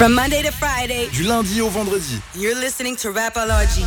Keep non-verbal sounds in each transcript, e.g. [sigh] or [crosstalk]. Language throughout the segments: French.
From Monday to Friday, Du lundi au vendredi. you're listening to Rapology.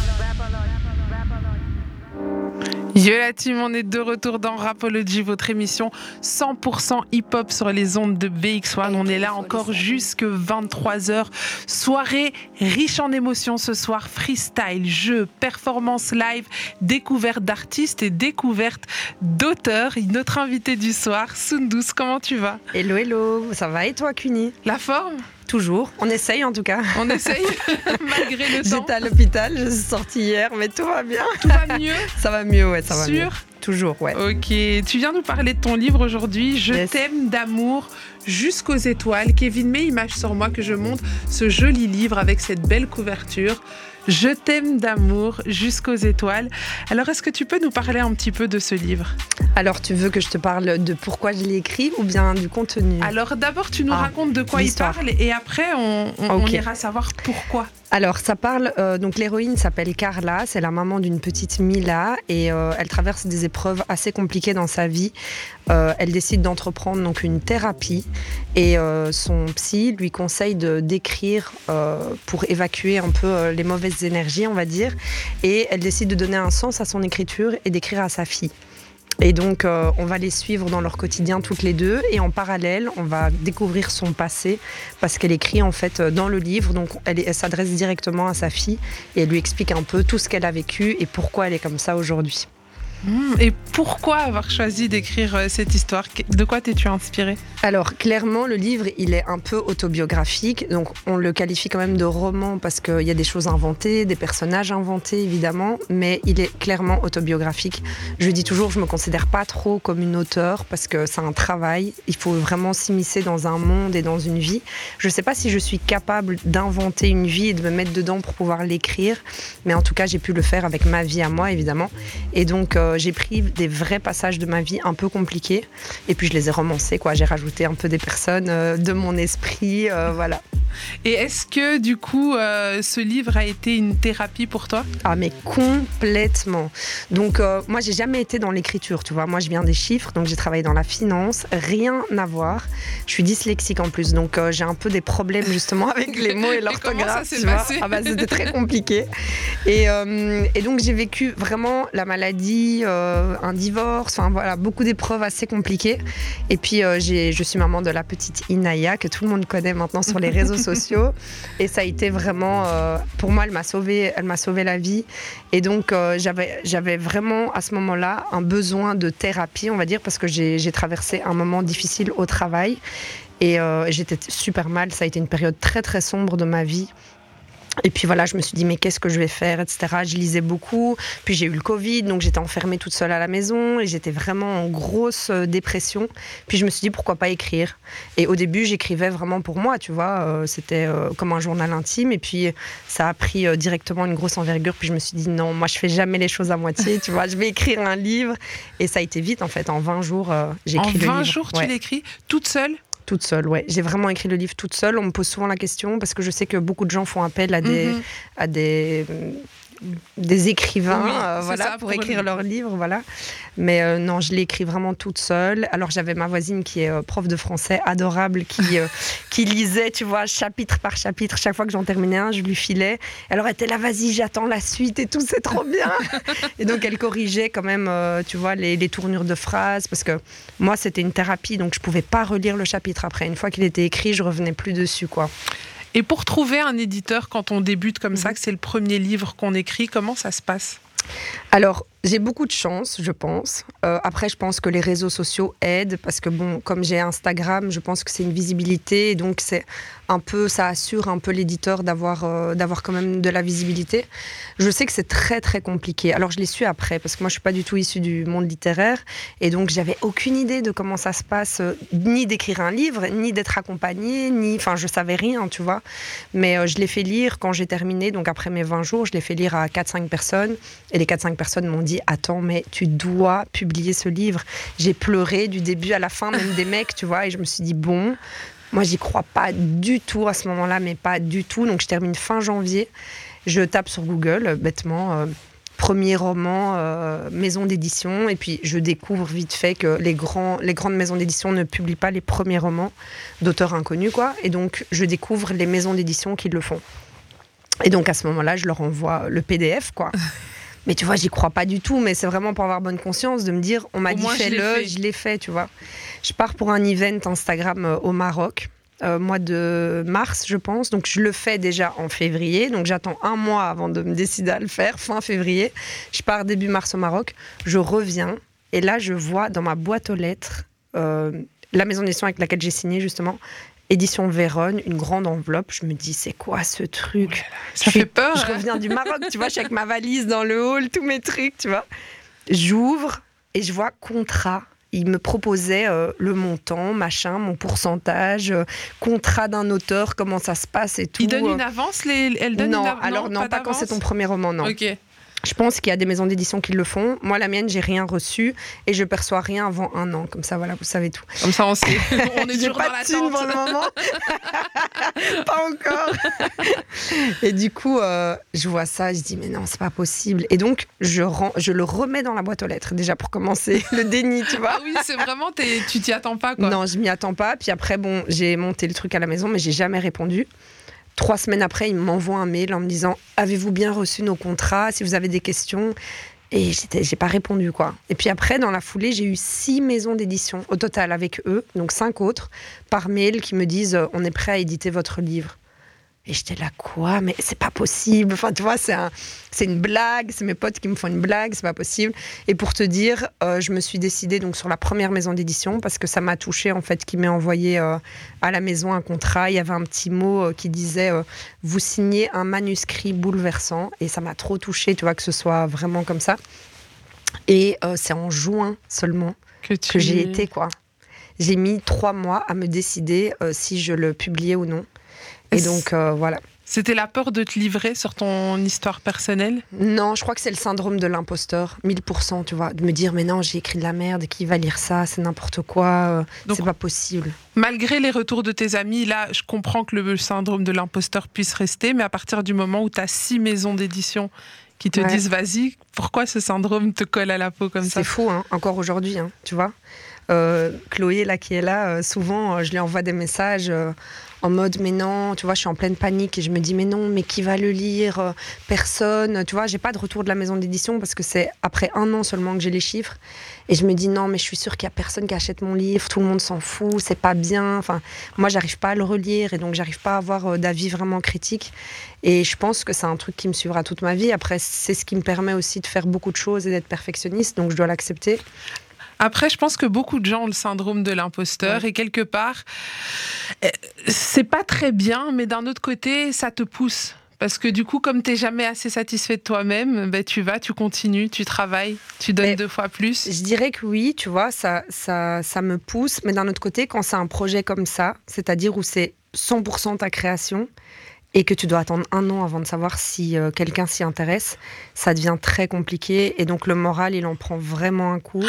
Yo la team, on est de retour dans Rapology, votre émission 100% hip-hop sur les ondes de BX1. On est là encore jusque 23h. Soirée riche en émotions ce soir. Freestyle, jeux, performance live, découverte d'artistes et découverte d'auteurs. Notre invité du soir, Sundus, comment tu vas? Hello, hello, ça va et toi, Cuny? La forme? Toujours. On essaye en tout cas. On essaye [laughs] malgré le temps. J'étais à l'hôpital, je suis sortie hier, mais tout va bien. Tout va mieux [laughs] Ça va mieux, ouais, ça va Sûr mieux. Toujours, ouais. Ok, tu viens nous parler de ton livre aujourd'hui, Je Yes. t'aime d'amour jusqu'aux étoiles. Kevin met image sur moi que je montre ce joli livre avec cette belle couverture. Je t'aime d'amour jusqu'aux étoiles. Alors, est-ce que tu peux nous parler un petit peu de ce livre? Alors, tu veux que je te parle de pourquoi je l'ai écrit ou bien du contenu? Alors, d'abord, tu nous Ah, racontes de quoi il parle et après, on, on- on ira savoir pourquoi. Alors, ça parle. euh, donc, l'héroïne s'appelle Carla, c'est la maman d'une petite Mila et euh, elle traverse des épreuves assez compliquées dans sa vie. Euh, elle décide d'entreprendre une thérapie et son psy lui conseille de d'écrire pour évacuer un peu les mauvaises énergies, on va dire. Et elle décide de donner un sens à son écriture et d'écrire à sa fille. Et donc, euh, on va les suivre dans leur quotidien toutes les deux. Et en parallèle, on va découvrir son passé parce qu'elle écrit en fait euh, dans le livre. Donc, elle, s'adresse directement à sa fille et elle lui explique un peu tout ce qu'elle a vécu et pourquoi elle est comme ça aujourd'hui. Hmm, Et pourquoi avoir choisi d'écrire euh, cette histoire? De quoi t'es-tu inspirée? Alors, clairement, le livre, il est un peu autobiographique. Donc, on le qualifie quand même de roman parce qu'il y a des choses inventées, des personnages inventés, évidemment. Mais il est clairement autobiographique. Je dis toujours, je me considère pas trop comme une auteure parce que c'est un travail. Il faut vraiment s'immiscer dans un monde et dans une vie. Je sais pas si je suis capable d'inventer une vie et de me mettre dedans pour pouvoir l'écrire. Mais en tout cas, j'ai pu le faire avec ma vie à moi, évidemment. Et donc, euh, j'ai pris des vrais passages de ma vie un peu compliqués. Et puis, je les ai romancés, quoi. J'ai rajouté un peu des personnes euh, de mon esprit, euh, voilà. Et est-ce que du coup, euh, ce livre a été une thérapie pour toi? Ah, mais complètement. Donc, euh, moi, j'ai jamais été dans l'écriture, tu vois. Moi, je viens des chiffres, donc j'ai travaillé dans la finance. Rien à voir. Je suis dyslexique en plus, donc euh, j'ai un peu des problèmes justement avec les mots et [laughs] l'orthographe. tu vois. Ah, bah, c'était très compliqué. Et, euh, et donc, j'ai vécu vraiment la maladie, un divorce, enfin voilà, beaucoup d'épreuves assez compliquées. Et puis, je suis maman de la petite Inaya, que tout le monde connaît maintenant sur les [laughs] réseaux Et ça a été vraiment, euh, pour moi, elle m'a sauvé, elle m'a sauvé la vie. Et donc, euh, j'avais, j'avais vraiment à ce moment-là un besoin de thérapie, on va dire, parce que j'ai, traversé un moment difficile au travail. Et euh, j'étais super mal. Ça a été une période très, très sombre de ma vie. Et puis voilà, je me suis dit, mais qu'est-ce que je vais faire, etc. Je lisais beaucoup. Puis j'ai eu le Covid, donc j'étais enfermée toute seule à la maison et j'étais vraiment en grosse euh, dépression. Puis je me suis dit, pourquoi pas écrire Et au début, j'écrivais vraiment pour moi, tu vois. euh, C'était euh, comme un journal intime. Et puis ça a pris directement une grosse envergure. Puis je me suis dit, non, moi je fais jamais les choses à moitié, tu vois. Je vais écrire un livre. Et ça a été vite, en fait. En 20 jours, j'ai En écrit le 20 livre. jours, tu l'écris toute seule Toute seule, ouais. J'ai vraiment écrit le livre toute seule. On me pose souvent la question parce que je sais que beaucoup de gens font appel à des, Mhm. à des, des écrivains Oui, euh, voilà, ça, pour, pour écrire le- leur livre. Voilà. Mais euh, non, je l'ai écrit vraiment toute seule. Alors j'avais ma voisine qui est euh, prof de français, adorable, qui, [laughs] qui lisait, tu vois, chapitre par chapitre. Chaque fois que j'en terminais un, je lui filais. Alors elle était là, vas-y, j'attends la suite et tout, c'est trop bien. [laughs] et donc elle corrigeait quand même, tu vois, les, les tournures de phrases. Parce que moi, c'était une thérapie, donc je pouvais pas relire le chapitre après. Une fois qu'il était écrit, je revenais plus dessus, quoi. Et pour trouver un éditeur quand on débute comme Mhm. ça, que c'est le premier livre qu'on écrit, comment ça se passe? Alors, j'ai beaucoup de chance, je pense. Euh, après, je pense que les réseaux sociaux aident parce que, bon, comme j'ai Instagram, je pense que c'est une visibilité et donc c'est un peu, ça assure un peu l'éditeur d'avoir euh, d'avoir quand même de la visibilité. Je sais que c'est très très compliqué. Alors, je l'ai su après parce que moi, je suis pas du tout issue du monde littéraire et donc j'avais aucune idée de comment ça se passe, euh, ni d'écrire un livre, ni d'être accompagnée, ni, enfin, je savais rien, tu vois. Mais je l'ai fait lire quand j'ai terminé, donc après mes 20 jours, je l'ai fait lire à 4-5 personnes. Et les 4-5 personnes m'ont dit Attends, mais tu dois publier ce livre. J'ai pleuré du début à la fin, même des [laughs] mecs, tu vois. Et je me suis dit Bon, moi, j'y crois pas du tout à ce moment-là, mais pas du tout. Donc, je termine fin janvier. Je tape sur Google, euh, bêtement. euh, premier roman euh, maison d'édition. Et puis je découvre vite fait que les, grands, les grandes maisons d'édition ne publient pas les premiers romans d'auteurs inconnus, quoi. Et donc je découvre les maisons d'édition qui le font. Et donc à ce moment-là, je leur envoie le PDF, quoi. [laughs] Mais tu vois, j'y crois pas du tout, mais c'est vraiment pour avoir bonne conscience de me dire, on m'a dit moins, je l'ai fais-le, fait. je l'ai fait, tu vois. Je pars pour un event Instagram euh, au Maroc, euh, mois de mars, je pense. Donc je le fais déjà en février. Donc j'attends un mois avant de me décider à le faire, fin février. Je pars début mars au Maroc. Je reviens et là, je vois dans ma boîte aux lettres euh, la maison d'édition avec laquelle j'ai signé justement. Édition Véronne, une grande enveloppe. Je me dis, c'est quoi ce truc? Ça fait peur. je hein. reviens du Maroc, tu vois, je suis avec ma valise dans le hall, tous mes trucs, tu vois. J'ouvre et je vois contrat. Il me proposait euh, le montant, machin, mon pourcentage, euh, contrat d'un auteur, comment ça se passe et tout. Il donne euh. une avance les... Elle donne non, une av- alors non, pas, quand c'est ton premier roman, non. Ok. Je pense qu'il y a des maisons d'édition qui le font. Moi, la mienne, j'ai rien reçu et je perçois rien avant un an. Comme ça, voilà, vous savez tout. Comme ça, on sait. [laughs] on est toujours pas dans de thune pour le moment. [laughs] pas encore. [laughs] et du coup, euh, je vois ça, je dis mais non, c'est pas possible. Et donc, je, rends, je le remets dans la boîte aux lettres déjà pour commencer le déni, tu vois. Ah oui, c'est vraiment, tu t'y attends pas, quoi. Non, je m'y attends pas. Puis après, bon, j'ai monté le truc à la maison, mais j'ai jamais répondu. Trois semaines après, il m'envoie un mail en me disant Avez-vous bien reçu nos contrats? Si vous avez des questions. Et j'ai pas répondu, quoi. Et puis après, dans la foulée, j'ai eu six maisons d'édition au total avec eux, donc cinq autres, par mail qui me disent euh, On est prêt à éditer votre livre. Et j'étais là, quoi? Mais c'est pas possible. Enfin, tu vois, c'est un, c'est une blague. C'est mes potes qui me font une blague. C'est pas possible. Et pour te dire, euh, je me suis décidée donc sur la première maison d'édition parce que ça m'a touchée en fait, qui m'ait envoyé euh, à la maison un contrat. Il y avait un petit mot euh, qui disait vous signez un manuscrit bouleversant et ça m'a trop touchée. Tu vois que ce soit vraiment comme ça. Et c'est en juin seulement Que, tu... que j'ai été quoi. J'ai mis trois mois à me décider si je le publiais ou non. Et donc euh, voilà. C'était la peur de te livrer sur ton histoire personnelle? Non, je crois que c'est le syndrome de l'imposteur, 1000%, tu vois. De me dire, mais non, j'ai écrit de la merde, qui va lire ça, c'est n'importe quoi, euh, c'est pas possible. Malgré les retours de tes amis, là, je comprends que le syndrome de l'imposteur puisse rester, mais à partir du moment où tu as six maisons d'édition qui te Ouais. disent vas-y, pourquoi ce syndrome te colle à la peau comme ça? C'est fou, hein, encore aujourd'hui, hein, tu vois. Euh, Chloé, là, qui est là, euh, souvent, euh, je lui envoie des messages en mode, mais non, tu vois, je suis en pleine panique et je me dis, mais non, mais qui va le lire? Euh, Personne. Tu vois, j'ai pas de retour de la maison d'édition parce que c'est après un an seulement que j'ai les chiffres. Et je me dis, non, mais je suis sûre qu'il y a personne qui achète mon livre, tout le monde s'en fout, c'est pas bien. Enfin, moi, j'arrive pas à le relire et donc j'arrive pas à avoir euh, d'avis vraiment critique. Et je pense que c'est un truc qui me suivra toute ma vie. Après, c'est ce qui me permet aussi de faire beaucoup de choses et d'être perfectionniste, donc je dois l'accepter. Après, je pense que beaucoup de gens ont le syndrome de l'imposteur et quelque part, euh, c'est pas très bien, mais d'un autre côté, ça te pousse. Parce que du coup, comme tu n'es jamais assez satisfait de toi-même, ben, tu vas, tu continues, tu travailles, tu donnes Mais- deux fois plus. Je dirais que oui, tu vois, ça, ça, ça me pousse. Mais d'un autre côté, quand c'est un projet comme ça, c'est-à-dire où c'est 100% ta création et que tu dois attendre un an avant de savoir si euh, quelqu'un s'y intéresse, ça devient très compliqué. Et donc le moral, il en prend vraiment un coup.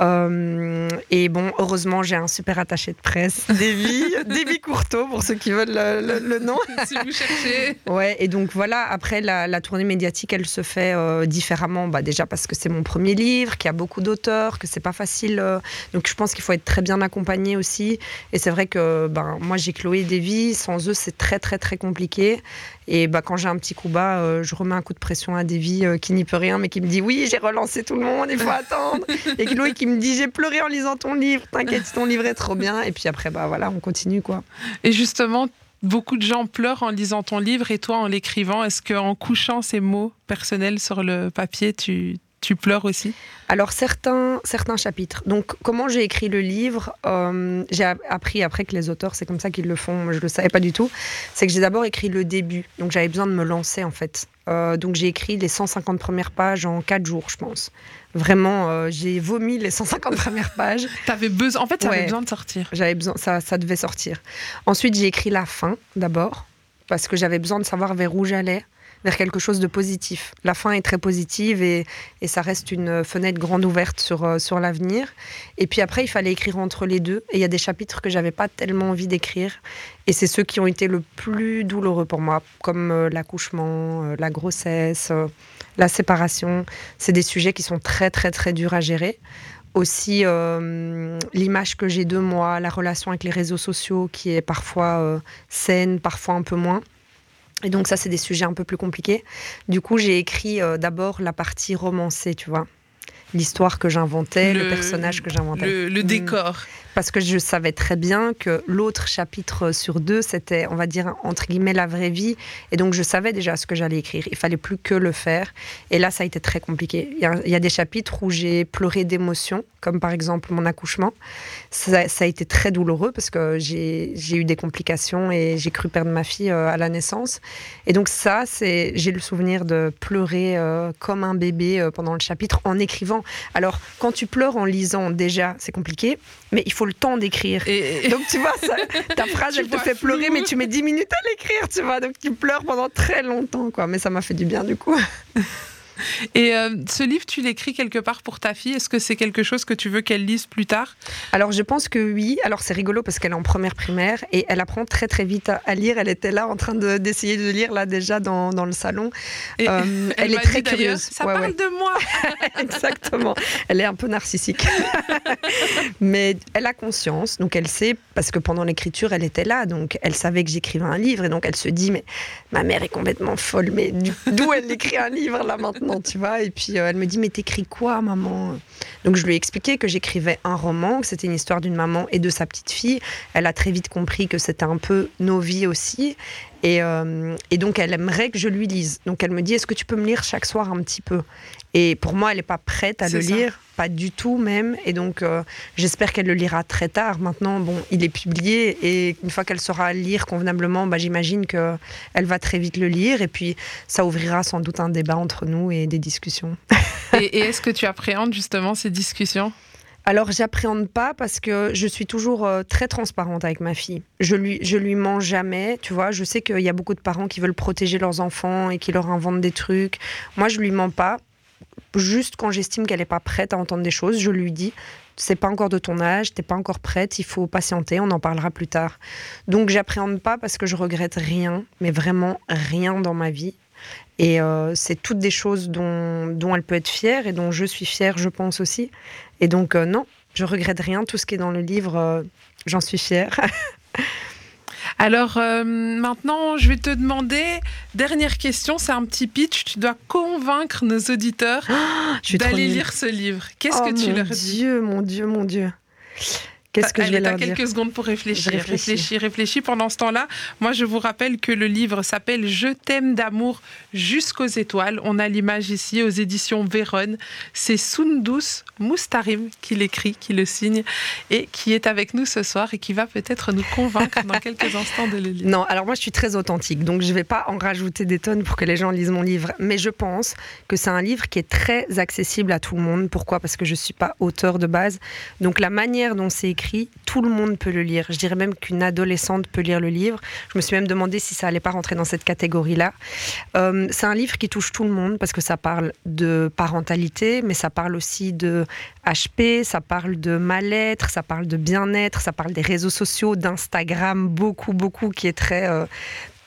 Euh, et bon, heureusement, j'ai un super attaché de presse, [laughs] Davy, Davy Courteau, pour ceux qui veulent le, le- le nom. [laughs] si vous cherchez. Ouais, et donc voilà, après la, la tournée médiatique, elle se fait euh, différemment. Bah, déjà parce que c'est mon premier livre, qu'il y a beaucoup d'auteurs, que c'est pas facile. euh, donc je pense qu'il faut être très bien accompagné aussi. Et c'est vrai que ben, moi j'ai Chloé et Davy, sans eux c'est très très très compliqué. Et bah, quand j'ai un petit coup bas, euh, je remets un coup de pression à Davy euh, qui n'y peut rien, mais qui me dit oui, j'ai relancé tout le monde, il faut attendre. [laughs] et Chloé qui me dit j'ai pleuré en lisant ton livre, t'inquiète, ton livre est trop bien. Et puis après, bah voilà, on continue quoi. Et justement, beaucoup de gens pleurent en lisant ton livre et toi en l'écrivant. Est-ce qu'en couchant ces mots personnels sur le papier, tu, tu pleures aussi? Alors certains, certains chapitres. Donc comment j'ai écrit le livre, euh, j'ai appris après que les auteurs, c'est comme ça qu'ils le font, je le savais pas du tout, c'est que j'ai d'abord écrit le début, donc j'avais besoin de me lancer en fait. Euh, donc j'ai écrit les 150 premières pages en 4 jours, je pense. Vraiment, euh, j'ai vomi les 150 premières [laughs] pages. T'avais besoin, En fait, ça avait Ouais. besoin de sortir. J'avais besoin, ça, ça devait sortir. Ensuite, j'ai écrit la fin d'abord, parce que j'avais besoin de savoir vers où j'allais, vers quelque chose de positif. La fin est très positive et, ça reste une fenêtre grande ouverte sur, euh, sur l'avenir. Et puis après, il fallait écrire entre les deux. Et il y a des chapitres que j'avais pas tellement envie d'écrire. Et c'est ceux qui ont été le plus douloureux pour moi, comme euh, l'accouchement, euh, la grossesse, la séparation. C'est des sujets qui sont très, très, très durs à gérer. Aussi, l'image que j'ai de moi, la relation avec les réseaux sociaux qui est parfois saine, parfois un peu moins. Et donc ça, c'est des sujets un peu plus compliqués. Du coup, j'ai écrit euh, d'abord la partie romancée, tu vois l'histoire que j'inventais, le, personnage que j'inventais. Le, le, décor parce que je savais très bien que l'autre chapitre sur deux, c'était, on va dire, entre guillemets, la vraie vie. Et donc, je savais déjà ce que j'allais écrire. Il fallait plus que le faire. Et là, ça a été très compliqué. Il y a, des chapitres où j'ai pleuré d'émotion, comme par exemple mon accouchement. Ça, a été très douloureux parce que j'ai eu des complications et j'ai cru perdre ma fille euh, à la naissance. Et donc, ça, c'est, j'ai le souvenir de pleurer euh, comme un bébé euh, pendant le chapitre en écrivant. Alors, quand tu pleures en lisant, déjà, c'est compliqué, mais il faut le temps d'écrire. Et... Donc tu vois, ta [laughs] phrase, elle te fait pleurer, mais tu mets 10 minutes à l'écrire, tu vois. Donc tu pleures pendant très longtemps, quoi. Mais ça m'a fait du bien, du coup. [laughs] [laughs] Et euh, ce livre, tu l'écris quelque part pour ta fille Est-ce que c'est quelque chose que tu veux qu'elle lise plus tard? Alors, je pense que oui. Alors, c'est rigolo parce qu'elle est en première primaire et elle apprend très, très vite à, lire. Elle était là en train d'essayer de, lire, là, déjà dans, dans le salon. Et euh, [laughs] elle, est très curieuse. Ça parle de moi [laughs] Exactement. Elle est un peu narcissique. Mais elle a conscience, donc elle sait, parce que pendant l'écriture, elle était là, donc elle savait que j'écrivais un livre et donc elle se dit, mais ma mère est complètement folle, mais d'où elle écrit un livre là maintenant? Tu vois. Et puis euh, elle me dit, mais t'écris quoi, maman? Donc je lui ai expliqué que j'écrivais un roman, que c'était une histoire d'une maman et de sa petite fille. Elle a très vite compris que c'était un peu nos vies aussi. Et, euh, et, donc, elle aimerait que je lui lise. Donc, elle me dit Est-ce que tu peux me lire chaque soir un petit peu? Et pour moi, elle n'est pas prête à le lire, pas du tout même. Et donc, euh, j'espère qu'elle le lira très tard. Maintenant, bon, il est publié. Et une fois qu'elle saura lire convenablement, bah, j'imagine qu'elle va très vite le lire. Et puis, ça ouvrira sans doute un débat entre nous et des discussions. et, et est-ce que tu appréhendes justement ces discussions? Alors, j'appréhende pas parce que je suis toujours euh, très transparente avec ma fille. Je lui, je lui mens jamais, tu vois. Je sais qu'il y a beaucoup de parents qui veulent protéger leurs enfants et qui leur inventent des trucs. Moi, je lui mens pas. Juste quand j'estime qu'elle n'est pas prête à entendre des choses, je lui dis c'est pas encore de ton âge, t'es pas encore prête, il faut patienter, on en parlera plus tard. Donc j'appréhende pas parce que je regrette rien, mais vraiment rien dans ma vie. Et euh, c'est toutes des choses dont, dont, elle peut être fière et dont je suis fière, je pense aussi. Et donc, euh, non, je regrette rien. Tout ce qui est dans le livre, euh, j'en suis fière. [laughs] Alors maintenant, je vais te demander, dernière question, c'est un petit pitch. Tu dois convaincre nos auditeurs [gasps] d'aller lire ce livre. Qu'est-ce que tu oh leur dis? Mon Dieu, mon Dieu, mon Dieu. Qu'est-ce que je vais leur dire quelques secondes pour réfléchir. Réfléchis, réfléchis. Pendant ce temps-là, moi, je vous rappelle que le livre s'appelle Je t'aime d'amour jusqu'aux étoiles. On a l'image ici aux éditions Véronne. C'est Sundus Moustarim qui l'écrit, qui le signe et qui est avec nous ce soir et qui va peut-être nous convaincre dans [laughs] quelques instants de le lire. Non, alors moi, je suis très authentique, donc je ne vais pas en rajouter des tonnes pour que les gens lisent mon livre. Mais je pense que c'est un livre qui est très accessible à tout le monde. Pourquoi? Parce que je ne suis pas auteur de base. Donc la manière dont c'est écrit, tout le monde peut le lire. Je dirais même qu'une adolescente peut lire le livre. Je me suis même demandé si ça allait pas rentrer dans cette catégorie-là. Euh, c'est un livre qui touche tout le monde parce que ça parle de parentalité, mais ça parle aussi de HP, ça parle de mal-être, ça parle de bien-être, ça parle des réseaux sociaux, d'Instagram, beaucoup, beaucoup, qui est très, euh,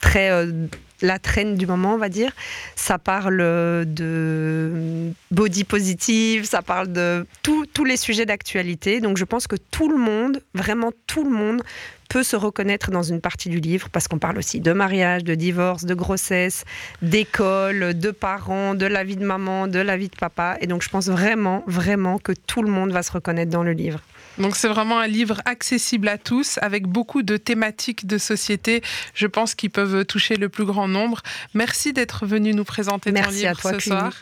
très euh, la traîne du moment, on va dire. Ça parle de body positive, ça parle de tous les sujets d'actualité. Donc je pense que tout le monde, vraiment tout le monde, peut se reconnaître dans une partie du livre parce qu'on parle aussi de mariage, de divorce, de grossesse, d'école, de parents, de la vie de maman, de la vie de papa. Et donc je pense vraiment, vraiment que tout le monde va se reconnaître dans le livre. Donc c'est vraiment un livre accessible à tous, avec beaucoup de thématiques de société, je pense, qui peuvent toucher le plus grand nombre. Merci d'être venu nous présenter ton livre ce soir.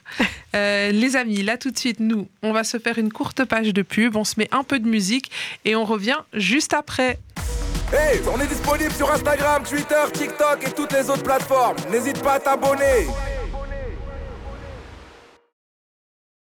Euh, les amis, là tout de suite, nous, on va se faire une courte page de pub, on se met un peu de musique et on revient juste après. Hey, on est disponible sur Instagram, Twitter, TikTok et toutes les autres plateformes. N'hésite pas à t'abonner.